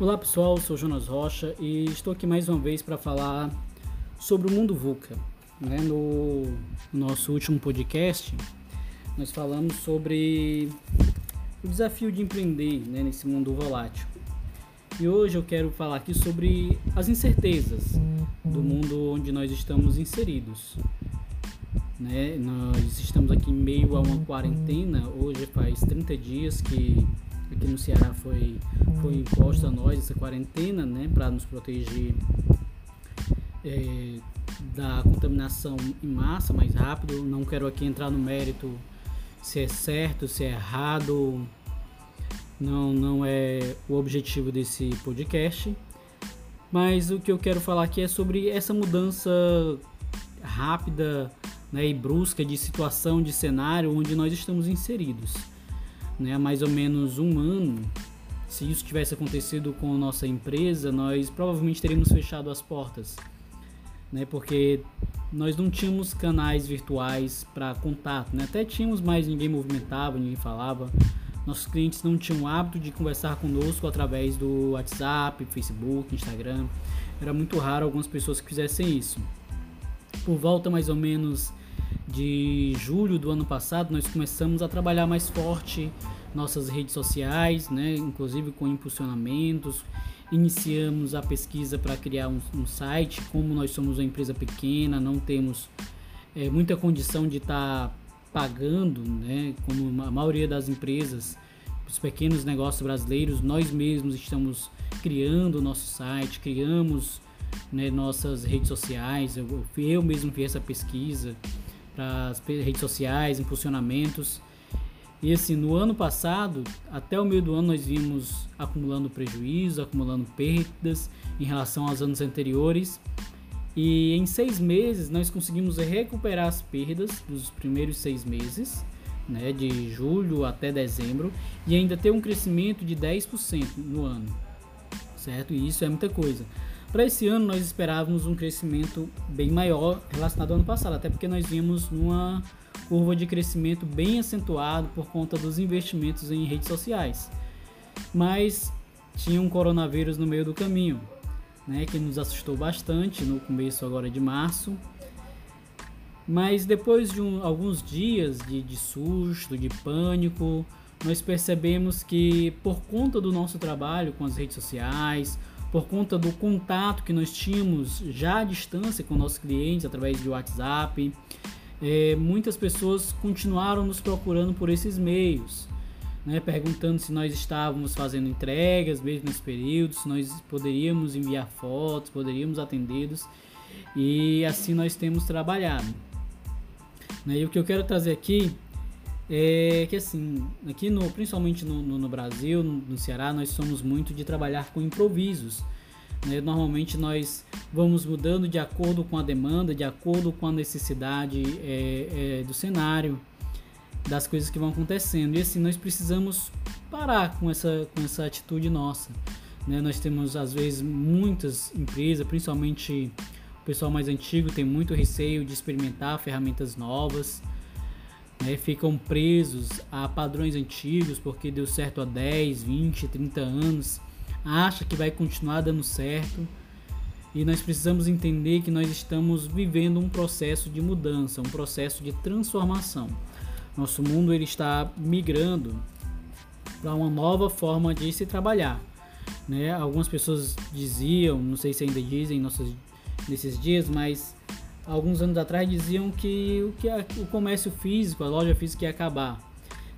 Olá pessoal, sou Jonas Rocha e estou aqui mais uma vez para falar sobre o mundo VUCA. Né? No nosso último podcast, nós falamos sobre o desafio de empreender né, nesse mundo volátil. E hoje eu quero falar aqui sobre as incertezas do mundo onde nós estamos inseridos. Né? Nós estamos aqui em meio a uma quarentena, hoje faz 30 dias que aqui no Ceará foi, foi imposta a nós essa quarentena, né, para nos proteger é, da contaminação em massa mais rápido. Não quero aqui entrar no mérito se é certo, se é errado. Não, não é o objetivo desse podcast. Mas o que eu quero falar aqui é sobre essa mudança rápida né, e brusca de situação, de cenário onde nós estamos inseridos né, há mais ou menos um ano, se isso tivesse acontecido com nossa empresa, nós provavelmente teríamos fechado as portas, né, porque nós não tínhamos canais virtuais para contato, né? até tínhamos, mas ninguém movimentava, ninguém falava. Nossos clientes não tinham o hábito de conversar conosco através do WhatsApp, Facebook, Instagram. Era muito raro algumas pessoas que fizessem isso. Por volta mais ou menos de julho do ano passado, nós começamos a trabalhar mais forte nossas redes sociais, né, inclusive com impulsionamentos. Iniciamos a pesquisa para criar um, um, site. Como nós somos uma empresa pequena, não temos é, muita condição de estar tá pagando, né, como a maioria das empresas, os pequenos negócios brasileiros, nós mesmos estamos criando o nosso site, criamos né, nossas redes sociais. Eu, eu mesmo fiz essa pesquisa para as redes sociais, impulsionamentos. E assim, no ano passado, até o meio do ano, nós vimos acumulando prejuízo, acumulando perdas em relação aos anos anteriores. E em seis meses nós conseguimos recuperar as perdas dos primeiros seis meses, né, de julho até dezembro, e ainda ter um crescimento de 10% no ano, certo? E isso é muita coisa. Para esse ano nós esperávamos um crescimento bem maior relacionado ao ano passado, até porque nós vimos numa curva de crescimento bem acentuado por conta dos investimentos em redes sociais. Mas tinha um coronavírus no meio do caminho, né, que nos assustou bastante no começo agora de março. Mas depois de um, alguns dias de, de susto, de pânico, nós percebemos que por conta do nosso trabalho com as redes sociais, por conta do contato que nós tínhamos já à distância com nossos clientes através de WhatsApp. É, muitas pessoas continuaram nos procurando por esses meios, né, perguntando se nós estávamos fazendo entregas mesmo nesse período, se nós poderíamos enviar fotos, poderíamos atendê-los e assim nós temos trabalhado. Né, e o que eu quero trazer aqui é que assim, aqui no, principalmente no, no, no Brasil, no, Ceará, nós somos muito de trabalhar com improvisos. Né? Normalmente nós vamos mudando de acordo com a demanda, de acordo com a necessidade é, é, do cenário, das coisas que vão acontecendo. E assim, nós precisamos parar com essa, com essa atitude nossa. Né? Nós temos, às vezes, muitas empresas, principalmente o pessoal mais antigo, tem muito receio de experimentar ferramentas novas né, ficam presos a padrões antigos porque deu certo há 10, 20, 30 anos, acha que vai continuar dando certo. E nós precisamos entender que nós estamos vivendo um processo de mudança, um processo de transformação. Nosso mundo ele está migrando para uma nova forma de se trabalhar. Né? Algumas pessoas diziam, não sei se ainda dizem nossos, nesses dias, mas alguns anos atrás diziam que o, que a, o comércio físico, a loja física ia acabar.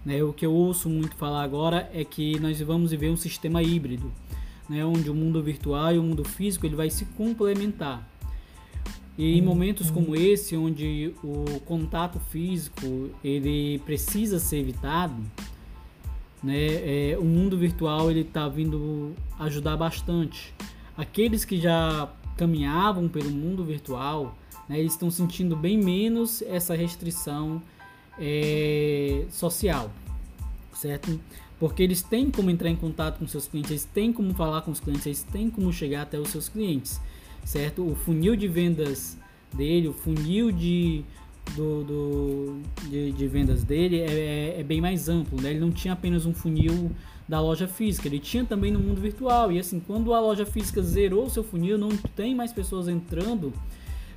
Né? O que eu ouço muito falar agora é que nós vamos viver um sistema híbrido, né? onde o mundo virtual e o mundo físico ele vai se complementar. E em momentos como esse, onde o contato físico ele precisa ser evitado, né, é, o mundo virtual ele está vindo ajudar bastante. Aqueles que já caminhavam pelo mundo virtual, né, eles estão sentindo bem menos essa restrição é, social, certo? Porque eles têm como entrar em contato com seus clientes, eles têm como falar com os clientes, eles têm como chegar até os seus clientes, certo? O funil de vendas dele, o funil de do, do de, de, vendas dele é, é, é, bem mais amplo. Né? Ele não tinha apenas um funil da loja física, ele tinha também no mundo virtual. E assim, quando a loja física zerou seu funil, não tem mais pessoas entrando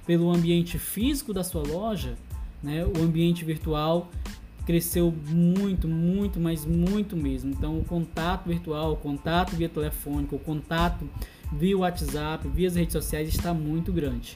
pelo ambiente físico da sua loja, né? O ambiente virtual cresceu muito, muito, mas muito mesmo. Então, o contato virtual, o contato via telefônico, o contato via WhatsApp, via as redes sociais está muito grande.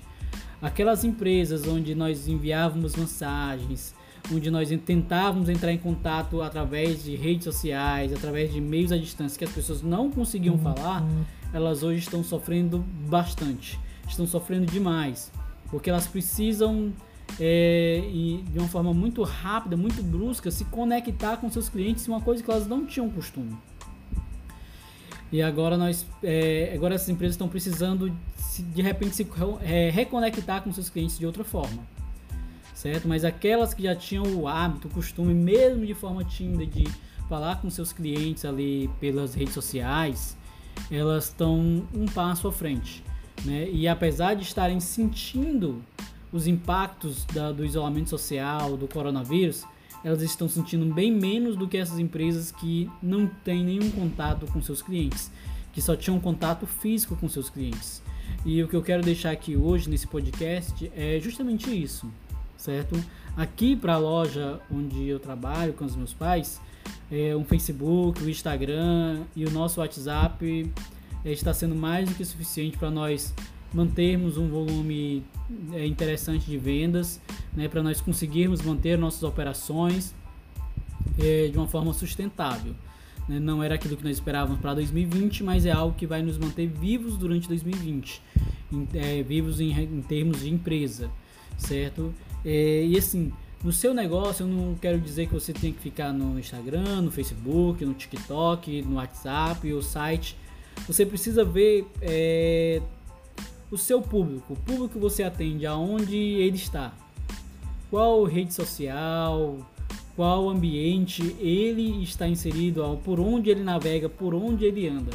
Aquelas empresas onde nós enviávamos mensagens, onde nós tentávamos entrar em contato através de redes sociais, através de meios à distância que as pessoas não conseguiam falar, elas hoje estão sofrendo bastante, estão sofrendo demais, porque elas precisam é, de uma forma muito rápida, muito brusca, se conectar com seus clientes, uma coisa que elas não tinham costume. E agora nós, é, agora essas empresas estão precisando de repente se é, reconectar com seus clientes de outra forma, certo? Mas aquelas que já tinham o hábito, o costume, mesmo de forma tímida, de falar com seus clientes ali pelas redes sociais, elas estão um passo à frente, né? E apesar de estarem sentindo os impactos da, do isolamento social, do coronavírus, elas estão sentindo bem menos do que essas empresas que não têm nenhum contato com seus clientes, que só tinham contato físico com seus clientes. E o que eu quero deixar aqui hoje nesse podcast é justamente isso, certo? Aqui para a loja onde eu trabalho com os meus pais, é, um Facebook, o Instagram e o nosso WhatsApp está sendo mais do que suficiente para nós mantermos um volume é, interessante de vendas, né, para nós conseguirmos manter nossas operações é, de uma forma sustentável. Né? Não era aquilo que nós esperávamos para 2020, mas é algo que vai nos manter vivos durante 2020, em, é, vivos em, em, termos de empresa, certo? É, e assim, no seu negócio, eu não quero dizer que você tem que ficar no Instagram, no Facebook, no TikTok, no WhatsApp ou site. Você precisa ver é, o seu público, o público que você atende, aonde ele está, qual rede social, qual ambiente ele está inserido, por onde ele navega, por onde ele anda.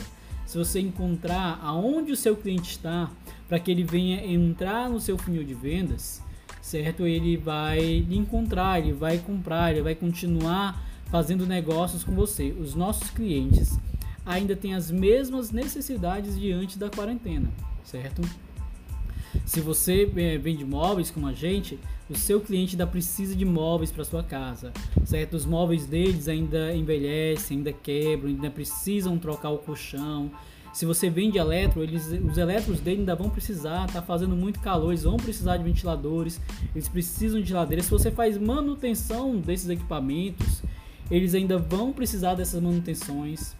Se você encontrar aonde o seu cliente está, para que ele venha entrar no seu funil de vendas, certo? Ele vai lhe encontrar, ele vai comprar, ele vai continuar fazendo negócios com você. Os nossos clientes ainda têm as mesmas necessidades diante da quarentena, certo? Se você é, vende móveis como a gente, o seu cliente ainda precisa de móveis para sua casa, certo? Os móveis deles ainda envelhecem, ainda quebram, ainda precisam trocar o colchão. Se você vende eletro, eles, os eletros dele ainda vão precisar, tá fazendo muito calor, eles vão precisar de ventiladores, eles precisam de geladeiras. Se você faz manutenção desses equipamentos, eles ainda vão precisar dessas manutenções.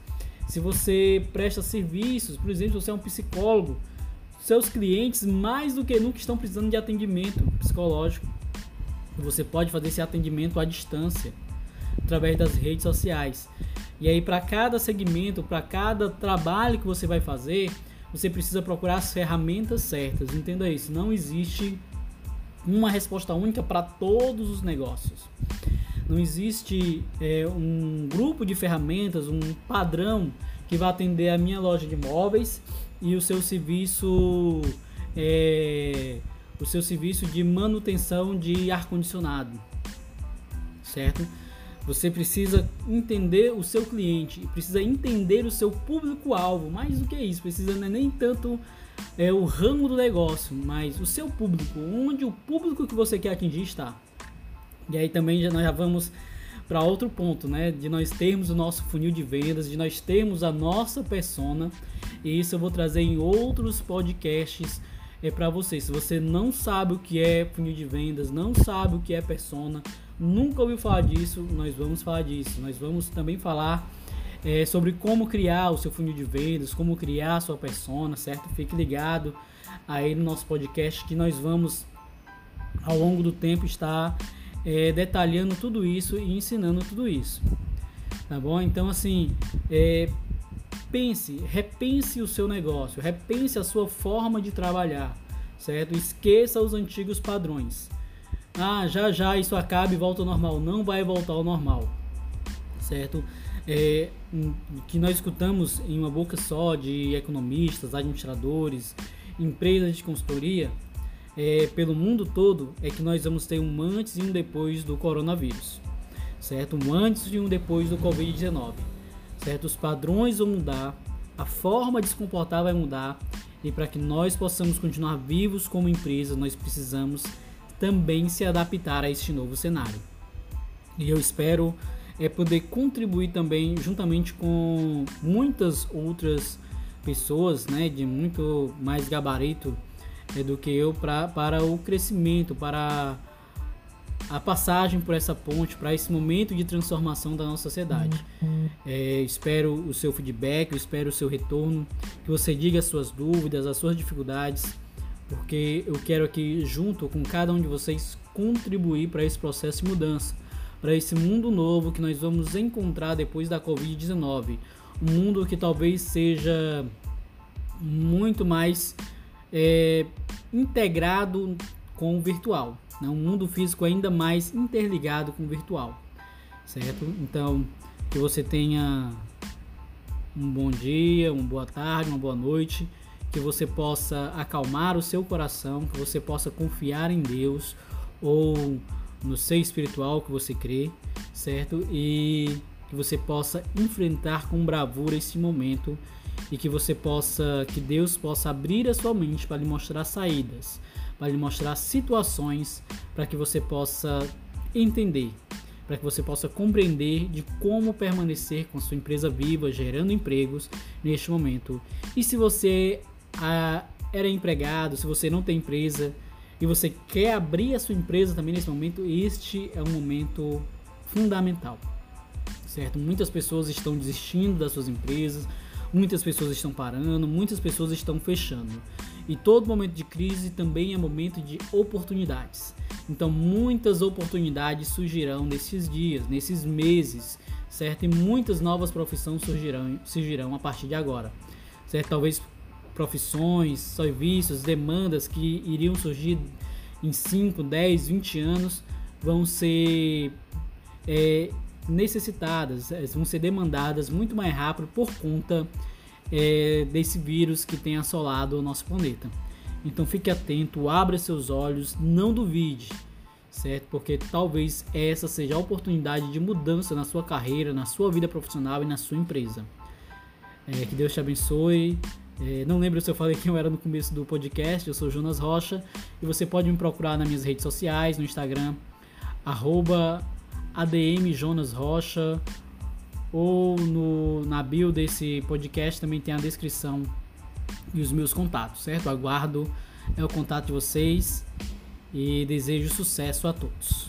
Se você presta serviços, por exemplo, se você é um psicólogo, seus clientes mais do que nunca estão precisando de atendimento psicológico. Você pode fazer esse atendimento à distância através das redes sociais. E aí para cada segmento, para cada trabalho que você vai fazer, você precisa procurar as ferramentas certas. Entenda isso, não existe uma resposta única para todos os negócios. Não existe é, um grupo de ferramentas, um padrão que vai atender a minha loja de móveis e o seu serviço é, o seu serviço de manutenção de ar condicionado, certo? Você precisa entender o seu cliente, precisa entender o seu público-alvo. Mais do que isso, precisa é nem tanto é, o ramo do negócio, mas o seu público, onde o público que você quer atingir está. E aí também já, nós já vamos para outro ponto, né? De nós termos o nosso funil de vendas, de nós termos a nossa persona. E isso eu vou trazer em outros podcasts é para você. Se você não sabe o que é funil de vendas, não sabe o que é persona, nunca ouviu falar disso, nós vamos falar disso. Nós vamos também falar é, sobre como criar o seu funil de vendas, como criar a sua persona, certo? Fique ligado aí no nosso podcast que nós vamos ao longo do tempo estar é, detalhando tudo isso e ensinando tudo isso. Tá bom? Então, assim, é, pense, repense o seu negócio, repense a sua forma de trabalhar, certo? Esqueça os antigos padrões. Ah, já já isso acaba e volta ao normal. Não vai voltar ao normal, certo? É, que nós escutamos em uma boca só de economistas, administradores, empresas de consultoria, é, pelo mundo todo é que nós vamos ter um antes e um depois do coronavírus, certo? Um antes e um depois do Covid-19, certo? Os padrões vão mudar, a forma de se comportar vai mudar e para que nós possamos continuar vivos como empresa, nós precisamos também se adaptar a este novo cenário. E eu espero é poder contribuir também juntamente com muitas outras pessoas, né, de muito mais gabarito do que eu pra, para o crescimento, para a passagem por essa ponte, para esse momento de transformação da nossa sociedade. É, espero o seu feedback, espero o seu retorno, que você diga as suas dúvidas, as suas dificuldades, porque eu quero aqui, junto com cada um de vocês, contribuir para esse processo de mudança, para esse mundo novo que nós vamos encontrar depois da Covid-19. Um mundo que talvez seja muito mais é, integrado com o virtual. Né? Um mundo físico ainda mais interligado com o virtual. Certo? Então, que você tenha um bom dia, uma boa tarde, uma boa noite, que você possa acalmar o seu coração, que você possa confiar em Deus ou no ser espiritual que você crê, certo? E que você possa enfrentar com bravura esse momento e que você possa, que Deus possa abrir a sua mente para lhe mostrar saídas, para lhe mostrar situações para que você possa entender, para que você possa compreender de como permanecer com sua empresa viva, gerando empregos neste momento. E se você ah, era empregado, se você não tem empresa e você quer abrir a sua empresa também nesse momento, este é um momento fundamental. Certo? Muitas pessoas estão desistindo das suas empresas, Muitas pessoas estão parando, muitas pessoas estão fechando. E todo momento de crise também é momento de oportunidades. Então, muitas oportunidades surgirão nesses dias, nesses meses, certo? E muitas novas profissões surgirão, surgirão a partir de agora, certo? Talvez profissões, serviços, demandas que iriam surgir em 5, 10, 20 anos vão ser é, necessitadas, eh, vão ser demandadas muito mais rápido por conta é, desse vírus que tem assolado o nosso planeta. Então fique atento, abra seus olhos, não duvide, certo? Porque talvez essa seja a oportunidade de mudança na sua carreira, na sua vida profissional e na sua empresa. É, que Deus te abençoe. É, não lembro se eu falei quem eu era no começo do podcast, eu sou Jonas Rocha e você pode me procurar nas minhas redes sociais, no Instagram, arroba ADM Jonas Rocha ou no, na bio desse podcast também tem a descrição e os meus contatos, certo? Aguardo é o contato de vocês e desejo sucesso a todos.